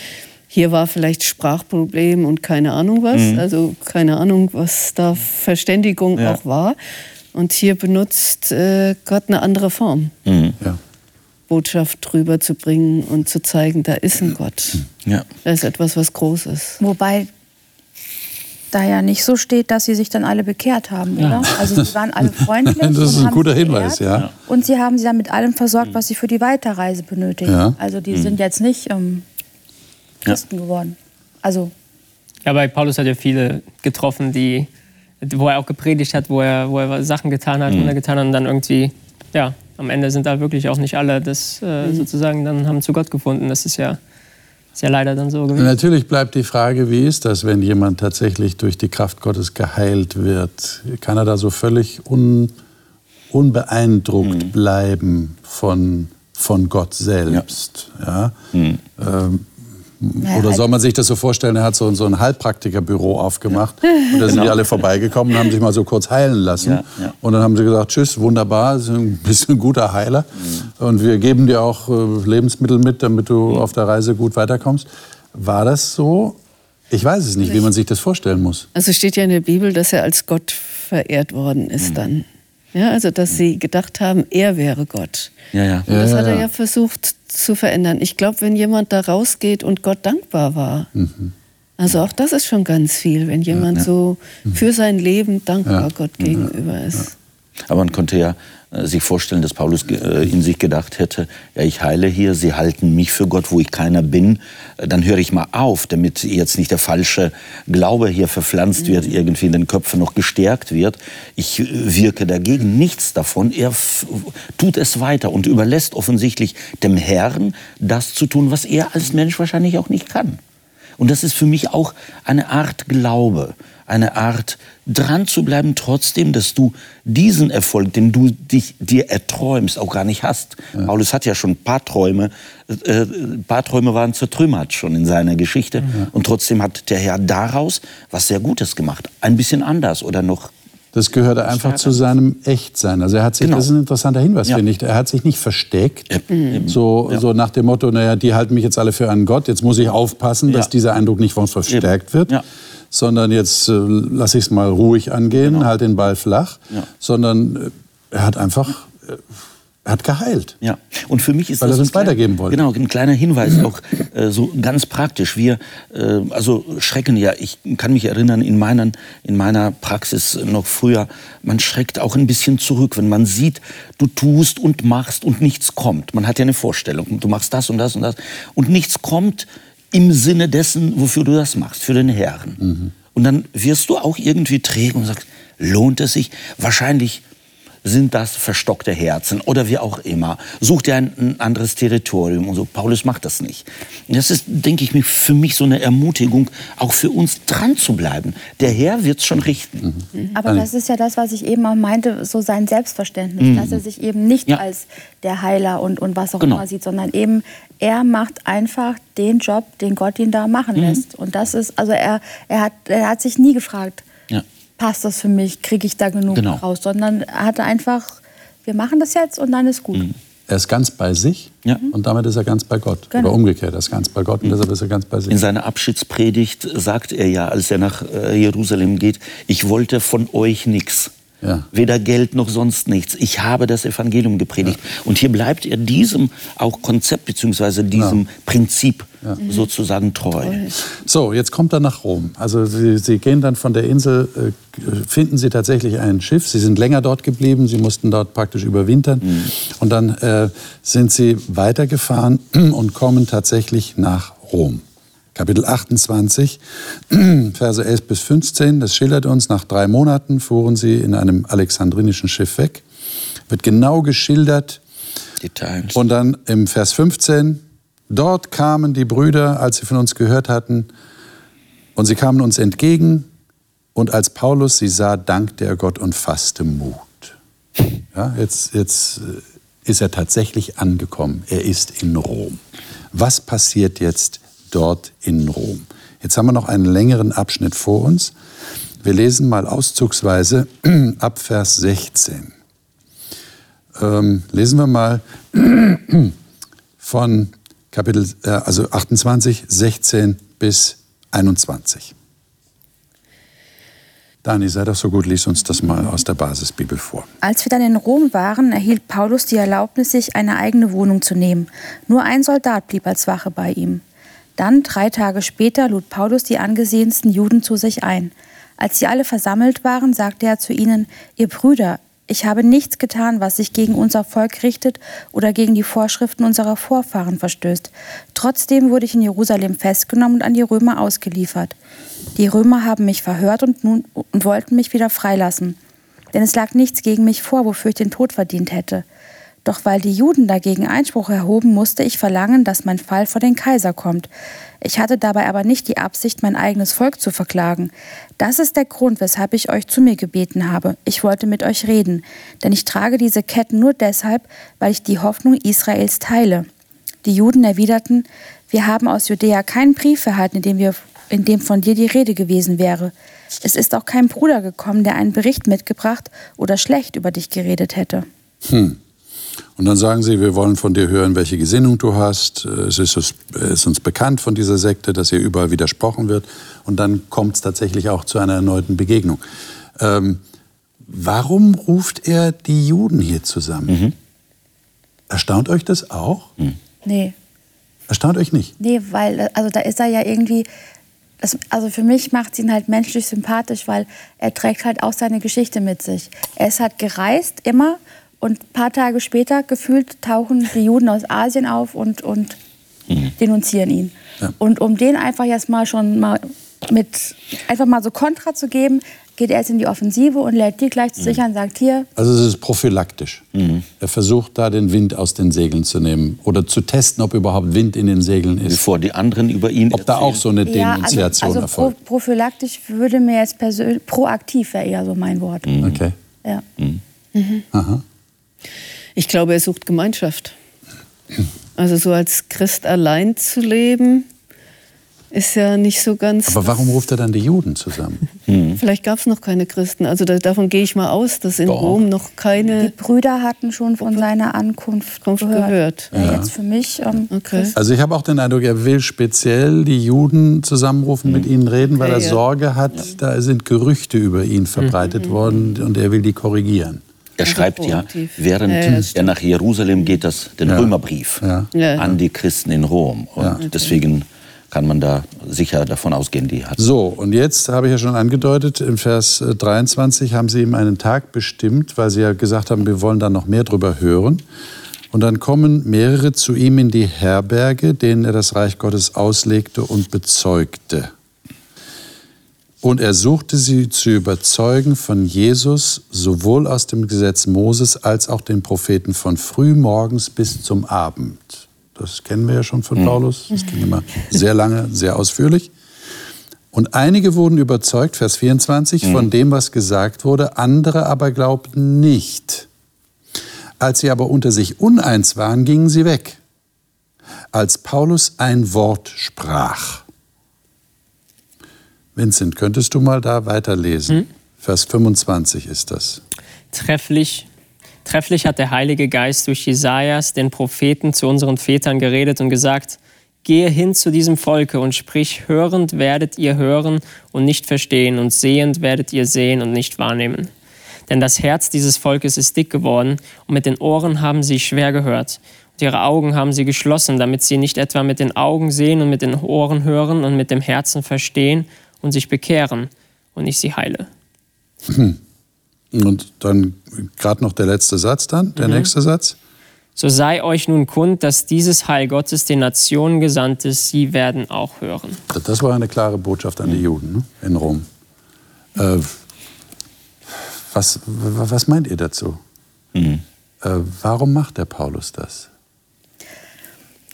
Hier war vielleicht Sprachproblem und keine Ahnung was, also keine Ahnung, was da Verständigung Ja. auch war. Und hier benutzt äh, Gott eine andere Form, Ja. Botschaft drüber zu bringen und zu zeigen, da ist ein Gott. Ja. Da ist etwas, was Großes. Wobei da ja nicht so steht, dass sie sich dann alle bekehrt haben, oder? Also sie waren alle freundlich. Das ist und ein haben guter sie Hinweis, geehrt. ja. Und sie haben sie dann mit allem versorgt, was sie für die Weiterreise benötigen. Ja. Also die sind jetzt nicht ähm, Christen geworden. Also Ja, bei Paulus hat er viele getroffen, die, wo er auch gepredigt hat, wo er, wo er Sachen getan hat, Wunder getan hat und dann irgendwie, ja, am Ende sind da wirklich auch nicht alle das äh, sozusagen dann haben zu Gott gefunden. Das ist ja, ist ja leider dann so gewesen. Natürlich bleibt die Frage, wie ist das, wenn jemand tatsächlich durch die Kraft Gottes geheilt wird? Kann er da so völlig un, unbeeindruckt bleiben von, von Gott selbst? Ja. Ähm, Naja, oder halt- soll man sich das so vorstellen, er hat so, so ein Heilpraktikerbüro aufgemacht und da sind die alle vorbeigekommen und haben sich mal so kurz heilen lassen. Ja, ja. Und dann haben sie gesagt, tschüss, wunderbar, Sie sind ein guter Heiler. Und wir geben dir auch äh, Lebensmittel mit, damit du auf der Reise gut weiterkommst. War das so? Ich weiß es nicht, wie man sich das vorstellen muss. Also steht ja in der Bibel, dass er als Gott verehrt worden ist dann. Ja, also dass sie gedacht haben, er wäre Gott. Ja, ja. Und das Ja, hat er ja. ja versucht zu verändern. Ich glaube, wenn jemand da rausgeht und Gott dankbar war, Mhm. also auch das ist schon ganz viel, wenn jemand so für sein Leben dankbar Ja. Gott gegenüber ist. Aber man konnte ja sich vorstellen, dass Paulus äh, in sich gedacht hätte, ja, ich heile hier, sie halten mich für Gott, wo ich keiner bin, Äh, dann höre ich mal auf, damit jetzt nicht der falsche Glaube hier verpflanzt wird, irgendwie in den Köpfen noch gestärkt wird. Ich äh, wirke dagegen, nichts davon. Er tut es weiter und überlässt offensichtlich dem Herrn das zu tun, was er als Mensch wahrscheinlich auch nicht kann. Und das ist für mich auch eine Art Glaube, eine Art dran zu bleiben, trotzdem, dass du diesen Erfolg, den du dich, dir erträumst, auch gar nicht hast. Paulus hat ja schon ein paar Träume, äh, ein paar Träume waren zertrümmert schon in seiner Geschichte. Und trotzdem hat der Herr daraus was sehr Gutes gemacht. Ein bisschen anders oder noch Das gehörte einfach zu seinem Echtsein. Also er hat sich, Genau. das ist ein interessanter Hinweis, Ja. finde ich. Er hat sich nicht versteckt, Ja, eben. so, so nach dem Motto, naja, die halten mich jetzt alle für einen Gott, jetzt muss ich aufpassen, dass Ja. dieser Eindruck nicht von uns verstärkt wird. Sondern jetzt äh, lasse ich es mal ruhig angehen, halt den Ball flach. Genau. Ja. Sondern äh, er hat einfach, er hat geheilt. Ja, und für mich ist Weil das er es ein kleiner- weitergeben wollte. Genau, ein kleiner Hinweis auch äh, so ganz praktisch. Wir äh, also schrecken ja. Ich kann mich erinnern in meiner in meiner Praxis noch früher. Man schreckt auch ein bisschen zurück, wenn man sieht, du tust und machst und nichts kommt. Man hat ja eine Vorstellung. Du machst das und das und das und nichts kommt im Sinne dessen, wofür du das machst, für den Herrn. Und dann wirst du auch irgendwie träge und sagst, lohnt es sich? Wahrscheinlich sind das verstockte Herzen oder wie auch immer. Such dir ein, ein anderes Territorium und so. Paulus macht das nicht. Das ist, denke ich mir, für mich so eine Ermutigung, auch für uns dran zu bleiben. Der Herr wird es schon richten. Aber das ist ja das, was ich eben auch meinte, so sein Selbstverständnis, dass er sich eben nicht Ja. als der Heiler und, und was auch Genau. immer sieht, sondern eben er macht einfach den Job, den Gott ihn da machen lässt. Und das ist, also er, er, hat, er hat sich nie gefragt, Ja. Passt das für mich, kriege ich da genug Genau. raus, sondern er hatte einfach, wir machen das jetzt und dann ist gut. Er ist ganz bei sich Ja. und damit ist er ganz bei Gott. Genau. Oder umgekehrt, er ist ganz bei Gott und deshalb ist er ganz bei sich. In seiner Abschiedspredigt sagt er ja, als er nach äh, Jerusalem geht, ich wollte von euch nichts. Ja. Weder Geld noch sonst nichts. Ich habe das Evangelium gepredigt. Und hier bleibt er diesem auch Konzept bzw. diesem Prinzip sozusagen treu. So, jetzt kommt er nach Rom. Also Sie, Sie gehen dann von der Insel, äh, finden Sie tatsächlich ein Schiff. Sie sind länger dort geblieben, Sie mussten dort praktisch überwintern. Und dann äh, sind Sie weitergefahren und kommen tatsächlich nach Rom. Kapitel 28, Verse 11 bis 15, das schildert uns, nach drei Monaten fuhren sie in einem alexandrinischen Schiff weg. Wird genau geschildert, Details. und dann im Vers 15, dort kamen die Brüder, als sie von uns gehört hatten, und sie kamen uns entgegen, und als Paulus sie sah, dankte er Gott und fasste Mut. Ja, jetzt, jetzt äh, ist er tatsächlich angekommen. Er ist in Rom. Was passiert jetzt dort in Rom? Jetzt haben wir noch einen längeren Abschnitt vor uns. Wir lesen mal auszugsweise ab Vers 16 ähm, lesen wir mal von Kapitel äh, also 28, 16 bis 21. Dani, sei doch so gut, lies uns das mal aus der Basisbibel vor. Als wir dann in Rom waren, erhielt Paulus die Erlaubnis, sich eine eigene Wohnung zu nehmen. Nur ein Soldat blieb als Wache bei ihm. Dann, drei Tage später, lud Paulus die angesehensten Juden zu sich ein. Als sie alle versammelt waren, sagte er zu ihnen, ihr Brüder, ich habe nichts getan, was sich gegen unser Volk richtet oder gegen die Vorschriften unserer Vorfahren verstößt. Trotzdem wurde ich in Jerusalem festgenommen und an die Römer ausgeliefert. Die Römer haben mich verhört und, nun, wollten mich wieder freilassen. Denn es lag nichts gegen mich vor, wofür ich den Tod verdient hätte. Doch weil die Juden dagegen Einspruch erhoben, musste ich verlangen, dass mein Fall vor den Kaiser kommt. Ich hatte dabei aber nicht die Absicht, mein eigenes Volk zu verklagen. Das ist der Grund, weshalb ich euch zu mir gebeten habe. Ich wollte mit euch reden, denn ich trage diese Ketten nur deshalb, weil ich die Hoffnung Israels teile. Die Juden erwiderten, wir haben aus Judäa keinen Brief erhalten, in dem, wir, in dem von dir die Rede gewesen wäre. Es ist auch kein Bruder gekommen, der einen Bericht mitgebracht oder schlecht über dich geredet hätte. Und dann sagen sie, wir wollen von dir hören, welche Gesinnung du hast. Es ist, uns- es ist uns bekannt von dieser Sekte, dass ihr überall widersprochen wird. Und dann kommt es tatsächlich auch zu einer erneuten Begegnung. Ähm, warum ruft er die Juden hier zusammen? Erstaunt euch das auch? Nee, Erstaunt euch nicht? nee, weil, also da ist er ja irgendwie, das, also für mich macht es ihn halt menschlich sympathisch, weil er trägt halt auch seine Geschichte mit sich. Er ist halt gereist, immer, und ein paar Tage später gefühlt tauchen die Juden aus Asien auf und, und denunzieren ihn. Ja. Und um den einfach jetzt mal schon mal mit, einfach mal so Kontra zu geben, geht er jetzt in die Offensive und lädt die gleich zu sich an und sagt, hier, Also es ist prophylaktisch. Er versucht da den Wind aus den Segeln zu nehmen oder zu testen, ob überhaupt Wind in den Segeln ist. Bevor die anderen über ihn Ob da auch so eine Ja, also, Denunziation also pro, erfolgt. prophylaktisch würde mir jetzt persönlich, proaktiv wäre eher so mein Wort. Okay. Ja. Aha. Ich glaube, er sucht Gemeinschaft. Also so als Christ allein zu leben, ist ja nicht so ganz. Aber warum ruft er dann die Juden zusammen? Vielleicht gab es noch keine Christen. Also da, davon gehe ich mal aus, dass in Doch. Rom noch Die keine. Brüder hatten schon von seiner Ankunft gehört. gehört. Ja, Jetzt für mich. Ähm, Okay. Also ich habe auch den Eindruck, er will speziell die Juden zusammenrufen, mit ihnen reden, weil Ja, er ja. Sorge hat, da sind Gerüchte über ihn verbreitet worden und er will die korrigieren. Er Also schreibt ja, während Ja, ja, er nach Jerusalem geht, das, den Ja. Römerbrief Ja. An die Christen in Rom. Und Ja. deswegen kann man da sicher davon ausgehen, die hat. So, und jetzt habe ich ja schon angedeutet, in Vers äh, 23 haben sie ihm einen Tag bestimmt, weil sie ja gesagt haben, wir wollen da noch mehr drüber hören. Und dann kommen mehrere zu ihm in die Herberge, denen er das Reich Gottes auslegte und bezeugte. Und er suchte sie zu überzeugen von Jesus, sowohl aus dem Gesetz Moses als auch den Propheten von frühmorgens bis zum Abend. Das kennen wir ja schon von Paulus. Das ging immer sehr lange, sehr ausführlich. Und einige wurden überzeugt, Vers 24, von dem, was gesagt wurde, andere aber glaubten nicht. Als sie aber unter sich uneins waren, gingen sie weg. Als Paulus ein Wort sprach. Vincent, könntest du mal da weiterlesen? Vers 25 ist das. Trefflich, trefflich hat der Heilige Geist durch Jesajas, den Propheten, zu unseren Vätern geredet und gesagt: Gehe hin zu diesem Volke und sprich: Hörend werdet ihr hören und nicht verstehen, und sehend werdet ihr sehen und nicht wahrnehmen. Denn das Herz dieses Volkes ist dick geworden, und mit den Ohren haben sie schwer gehört. Und ihre Augen haben sie geschlossen, damit sie nicht etwa mit den Augen sehen und mit den Ohren hören und mit dem Herzen verstehen und sich bekehren und ich sie heile. Und dann gerade noch der letzte Satz dann, der nächste Satz. So sei euch nun kund, dass dieses Heil Gottes den Nationen gesandt ist, sie werden auch hören. Das war eine klare Botschaft an die Juden ne? in Rom. Äh, was, was meint ihr dazu? Äh, warum macht der Paulus das?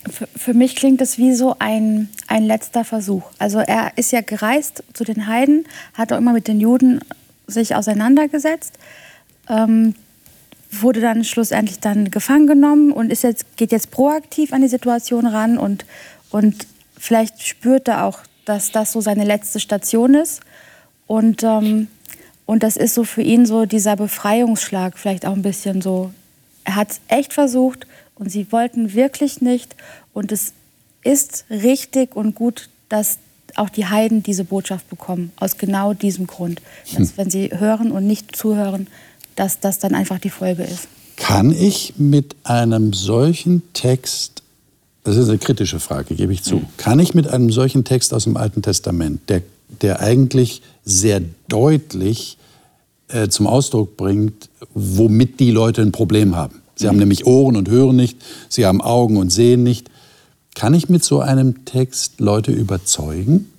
Für, für mich klingt es wie so ein, ein letzter Versuch. Also er ist ja gereist zu den Heiden, hat auch immer mit den Juden sich auseinandergesetzt, ähm, wurde dann schlussendlich dann gefangen genommen und ist jetzt, geht jetzt proaktiv an die Situation ran und, und vielleicht spürt er auch, dass das so seine letzte Station ist. Und, ähm, und das ist so für ihn so dieser Befreiungsschlag, vielleicht auch ein bisschen so. Er hat es echt versucht und sie wollten wirklich nicht. Und es ist richtig und gut, dass auch die Heiden diese Botschaft bekommen, aus genau diesem Grund. Dass, wenn sie hören und nicht zuhören, dass das dann einfach die Folge ist. Kann ich mit einem solchen Text, das ist eine kritische Frage, gebe ich zu, kann ich mit einem solchen Text aus dem Alten Testament, der, der eigentlich sehr deutlich äh, zum Ausdruck bringt, womit die Leute ein Problem haben. Sie haben nämlich Ohren und hören nicht, sie haben Augen und sehen nicht. Kann ich mit so einem Text Leute überzeugen?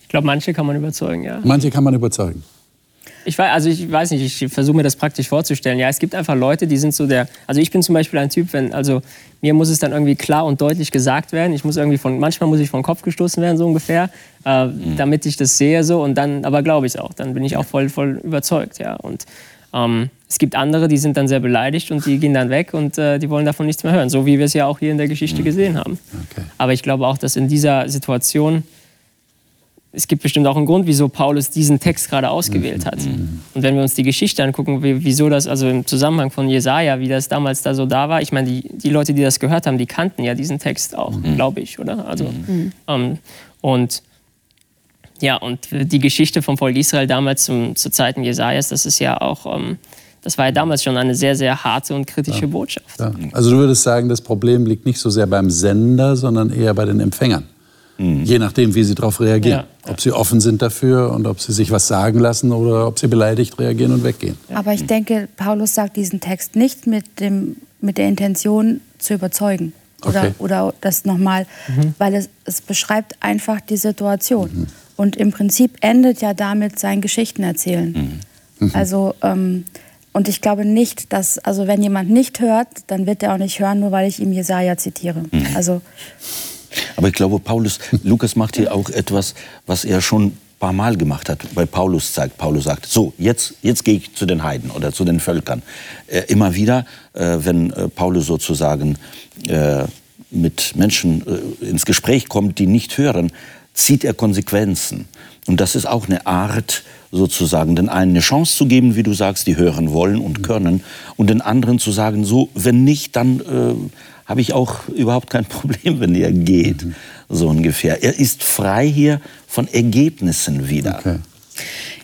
Ich glaube, manche kann man überzeugen, ja. Manche kann man überzeugen. Ich weiß, also ich weiß nicht, ich versuche mir das praktisch vorzustellen. Ja, es gibt einfach Leute, die sind so der. Also ich bin zum Beispiel ein Typ, wenn, also mir muss es dann irgendwie klar und deutlich gesagt werden. Ich muss irgendwie von, manchmal muss ich vom Kopf gestoßen werden, so ungefähr, äh, damit ich das sehe, so und dann, aber glaube ich auch. Dann bin ich auch voll, voll überzeugt, ja. Und ähm, es gibt andere, die sind dann sehr beleidigt und die gehen dann weg und äh, die wollen davon nichts mehr hören. So wie wir es ja auch hier in der Geschichte gesehen haben. Okay. Aber ich glaube auch, dass in dieser Situation es gibt bestimmt auch einen Grund, wieso Paulus diesen Text gerade ausgewählt hat. Und wenn wir uns die Geschichte angucken, wie, wieso das, also im Zusammenhang von Jesaja, wie das damals da so da war, ich meine, die, die Leute, die das gehört haben, die kannten ja diesen Text auch, glaube ich, oder? Also, ähm, und ja, und die Geschichte vom Volk Israel damals zum, zu Zeiten Jesajas, das ist ja auch, ähm, das war ja damals schon eine sehr, sehr harte und kritische Botschaft. Ja. Also du würdest sagen, das Problem liegt nicht so sehr beim Sender, sondern eher bei den Empfängern. Je nachdem, wie sie darauf reagieren. Ob sie offen sind dafür und ob sie sich was sagen lassen oder ob sie beleidigt reagieren und weggehen. Aber ich denke, Paulus sagt diesen Text nicht mit, dem, mit der Intention zu überzeugen. Oder, Okay. oder das nochmal, weil es, es beschreibt einfach die Situation. Und im Prinzip endet ja damit sein Geschichtenerzählen. Also, ähm, und ich glaube nicht, dass, also wenn jemand nicht hört, dann wird er auch nicht hören, nur weil ich ihm Jesaja zitiere. Also, Aber ich glaube, Paulus, Lukas macht hier auch etwas, was er schon ein paar Mal gemacht hat. Bei Paulus zeigt, Paulus sagt, so, jetzt, jetzt gehe ich zu den Heiden oder zu den Völkern. Äh, immer wieder, äh, wenn äh, Paulus sozusagen äh, mit Menschen äh, ins Gespräch kommt, die nicht hören, zieht er Konsequenzen. Und das ist auch eine Art, sozusagen den einen eine Chance zu geben, wie du sagst, die hören wollen und können, und den anderen zu sagen, so, wenn nicht, dann äh, habe ich auch überhaupt kein Problem, wenn ihr geht. So ungefähr. Er ist frei hier von Ergebnissen wieder. Okay.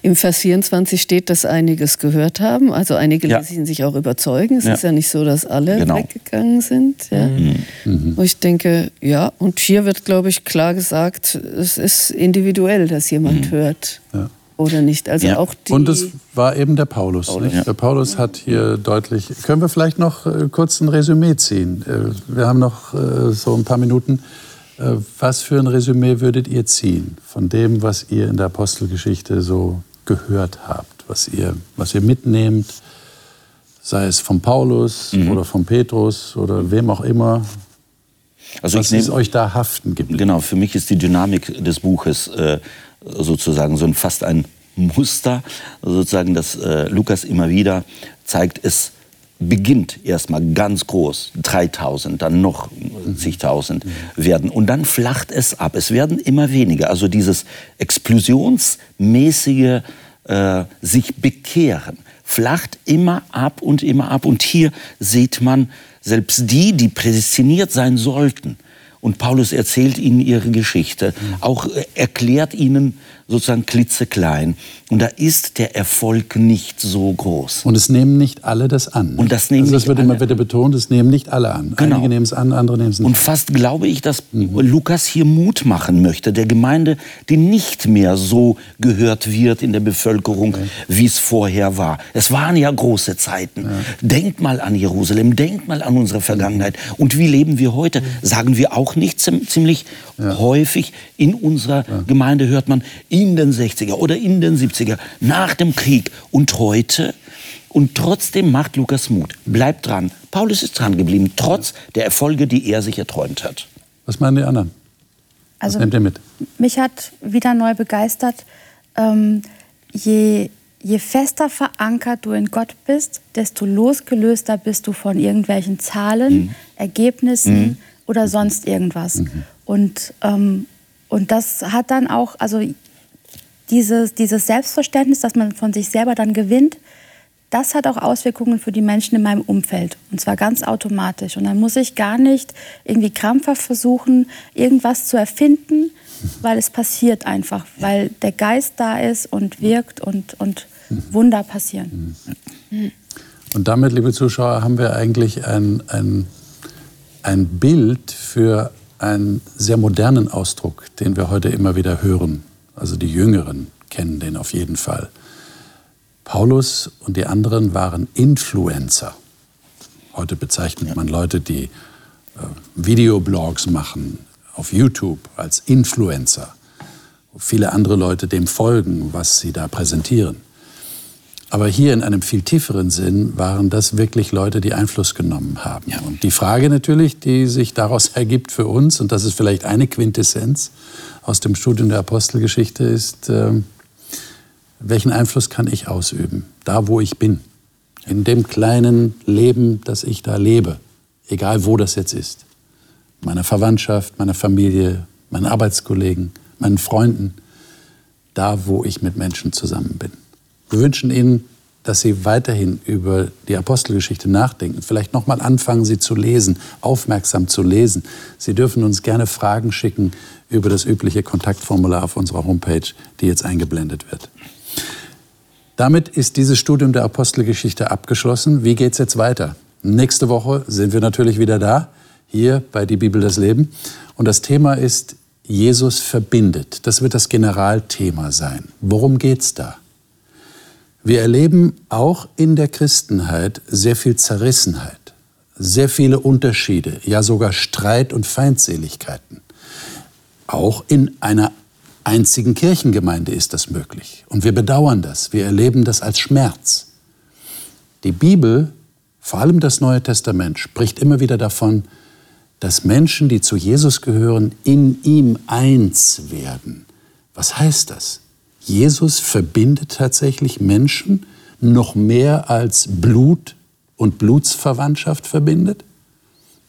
Im Vers 24 steht, dass einiges gehört haben. Also einige ja. ließen sich auch überzeugen. Es ja. ist ja nicht so, dass alle genau. weggegangen sind. Ja. Mhm. Mhm. Und ich denke, ja, und hier wird, glaube ich, klar gesagt, es ist individuell, dass jemand mhm. hört. Ja. Oder nicht. Also ja. auch die Und es war eben der Paulus. Paulus. Der Paulus hat hier deutlich. Können wir vielleicht noch äh, kurz ein Resümee ziehen? Äh, wir haben noch äh, so ein paar Minuten. Was für ein Resümee würdet ihr ziehen von dem, was ihr in der Apostelgeschichte so gehört habt, was ihr, was ihr mitnehmt, sei es von Paulus mhm. oder von Petrus oder wem auch immer, also was nehm, es euch da haften gibt? Genau, für mich ist die Dynamik des Buches äh, sozusagen so ein, fast ein Muster, sozusagen, dass äh, Lukas immer wieder zeigt, es beginnt erstmal ganz groß, 3000, dann noch zigtausend werden und dann flacht es ab. Es werden immer weniger. Also dieses explosionsmäßige äh, sich bekehren flacht immer ab und immer ab. Und hier sieht man, selbst die, die prädestiniert sein sollten, und Paulus erzählt ihnen ihre Geschichte, auch äh, erklärt ihnen sozusagen klitzeklein. Und da ist der Erfolg nicht so groß. Und es nehmen nicht alle das an. Und das nehmen also das wird alle. immer wieder betont, es nehmen nicht alle an. Genau. Einige nehmen es an, andere nehmen es nicht. Und fast glaube ich, dass mhm. Lukas hier Mut machen möchte, der Gemeinde, die nicht mehr so gehört wird in der Bevölkerung, okay. wie es vorher war. Es waren ja große Zeiten. Ja. Denkt mal an Jerusalem, denkt mal an unsere Vergangenheit. Und wie leben wir heute? Sagen wir auch nicht ziemlich ja. häufig in unserer ja. Gemeinde hört man, in den 60er oder in den 70er, nach dem Krieg und heute. Und trotzdem macht Lukas Mut. Bleibt dran. Paulus ist dran geblieben, trotz der Erfolge, die er sich erträumt hat. Was meinen die anderen? Also, Was nehmt ihr mit? Mich hat wieder neu begeistert, ähm, je, je fester verankert du in Gott bist, desto losgelöster bist du von irgendwelchen Zahlen, mhm. Ergebnissen mhm. oder sonst irgendwas. Mhm. Und, ähm, und das hat dann auch, also dieses, dieses Selbstverständnis, dass man von sich selber dann gewinnt, das hat auch Auswirkungen für die Menschen in meinem Umfeld. Und zwar ganz automatisch. Und dann muss ich gar nicht irgendwie krampfhaft versuchen, irgendwas zu erfinden, weil es passiert einfach, weil der Geist da ist und wirkt und, und Wunder passieren. Und damit, liebe Zuschauer, haben wir eigentlich ein, ein, ein Bild für einen sehr modernen Ausdruck, den wir heute immer wieder hören also die Jüngeren kennen den auf jeden Fall. Paulus und die anderen waren Influencer. Heute bezeichnet man Leute, die äh, Videoblogs machen auf YouTube als Influencer. Viele andere Leute dem folgen, was sie da präsentieren. Aber hier in einem viel tieferen Sinn waren das wirklich Leute, die Einfluss genommen haben. Ja. Und die Frage natürlich, die sich daraus ergibt für uns, und das ist vielleicht eine Quintessenz aus dem Studium der Apostelgeschichte, ist, äh, welchen Einfluss kann ich ausüben, da wo ich bin, in dem kleinen Leben, das ich da lebe, egal wo das jetzt ist, meiner Verwandtschaft, meiner Familie, meinen Arbeitskollegen, meinen Freunden, da wo ich mit Menschen zusammen bin. Wir wünschen Ihnen, dass Sie weiterhin über die Apostelgeschichte nachdenken, vielleicht nochmal anfangen, sie zu lesen, aufmerksam zu lesen. Sie dürfen uns gerne Fragen schicken über das übliche Kontaktformular auf unserer Homepage, die jetzt eingeblendet wird. Damit ist dieses Studium der Apostelgeschichte abgeschlossen. Wie geht es jetzt weiter? Nächste Woche sind wir natürlich wieder da, hier bei Die Bibel das Leben. Und das Thema ist Jesus verbindet. Das wird das Generalthema sein. Worum geht es da? Wir erleben auch in der Christenheit sehr viel Zerrissenheit, sehr viele Unterschiede, ja sogar Streit und Feindseligkeiten. Auch in einer einzigen Kirchengemeinde ist das möglich. Und wir bedauern das, wir erleben das als Schmerz. Die Bibel, vor allem das Neue Testament, spricht immer wieder davon, dass Menschen, die zu Jesus gehören, in ihm eins werden. Was heißt das? Jesus verbindet tatsächlich Menschen noch mehr als Blut und Blutsverwandtschaft verbindet?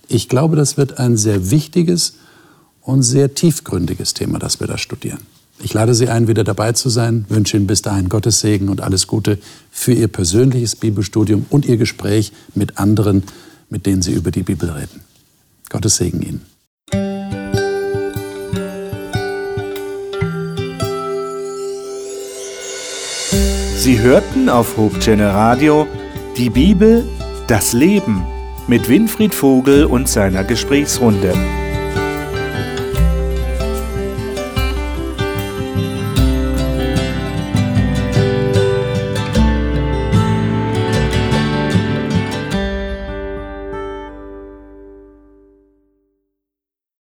Ich glaube, das wird ein sehr wichtiges und sehr tiefgründiges Thema, das wir da studieren. Ich lade Sie ein, wieder dabei zu sein, wünsche Ihnen bis dahin Gottes Segen und alles Gute für Ihr persönliches Bibelstudium und Ihr Gespräch mit anderen, mit denen Sie über die Bibel reden. Gottes Segen Ihnen. Sie hörten auf Hope Channel Radio die Bibel, das Leben mit Winfried Vogel und seiner Gesprächsrunde.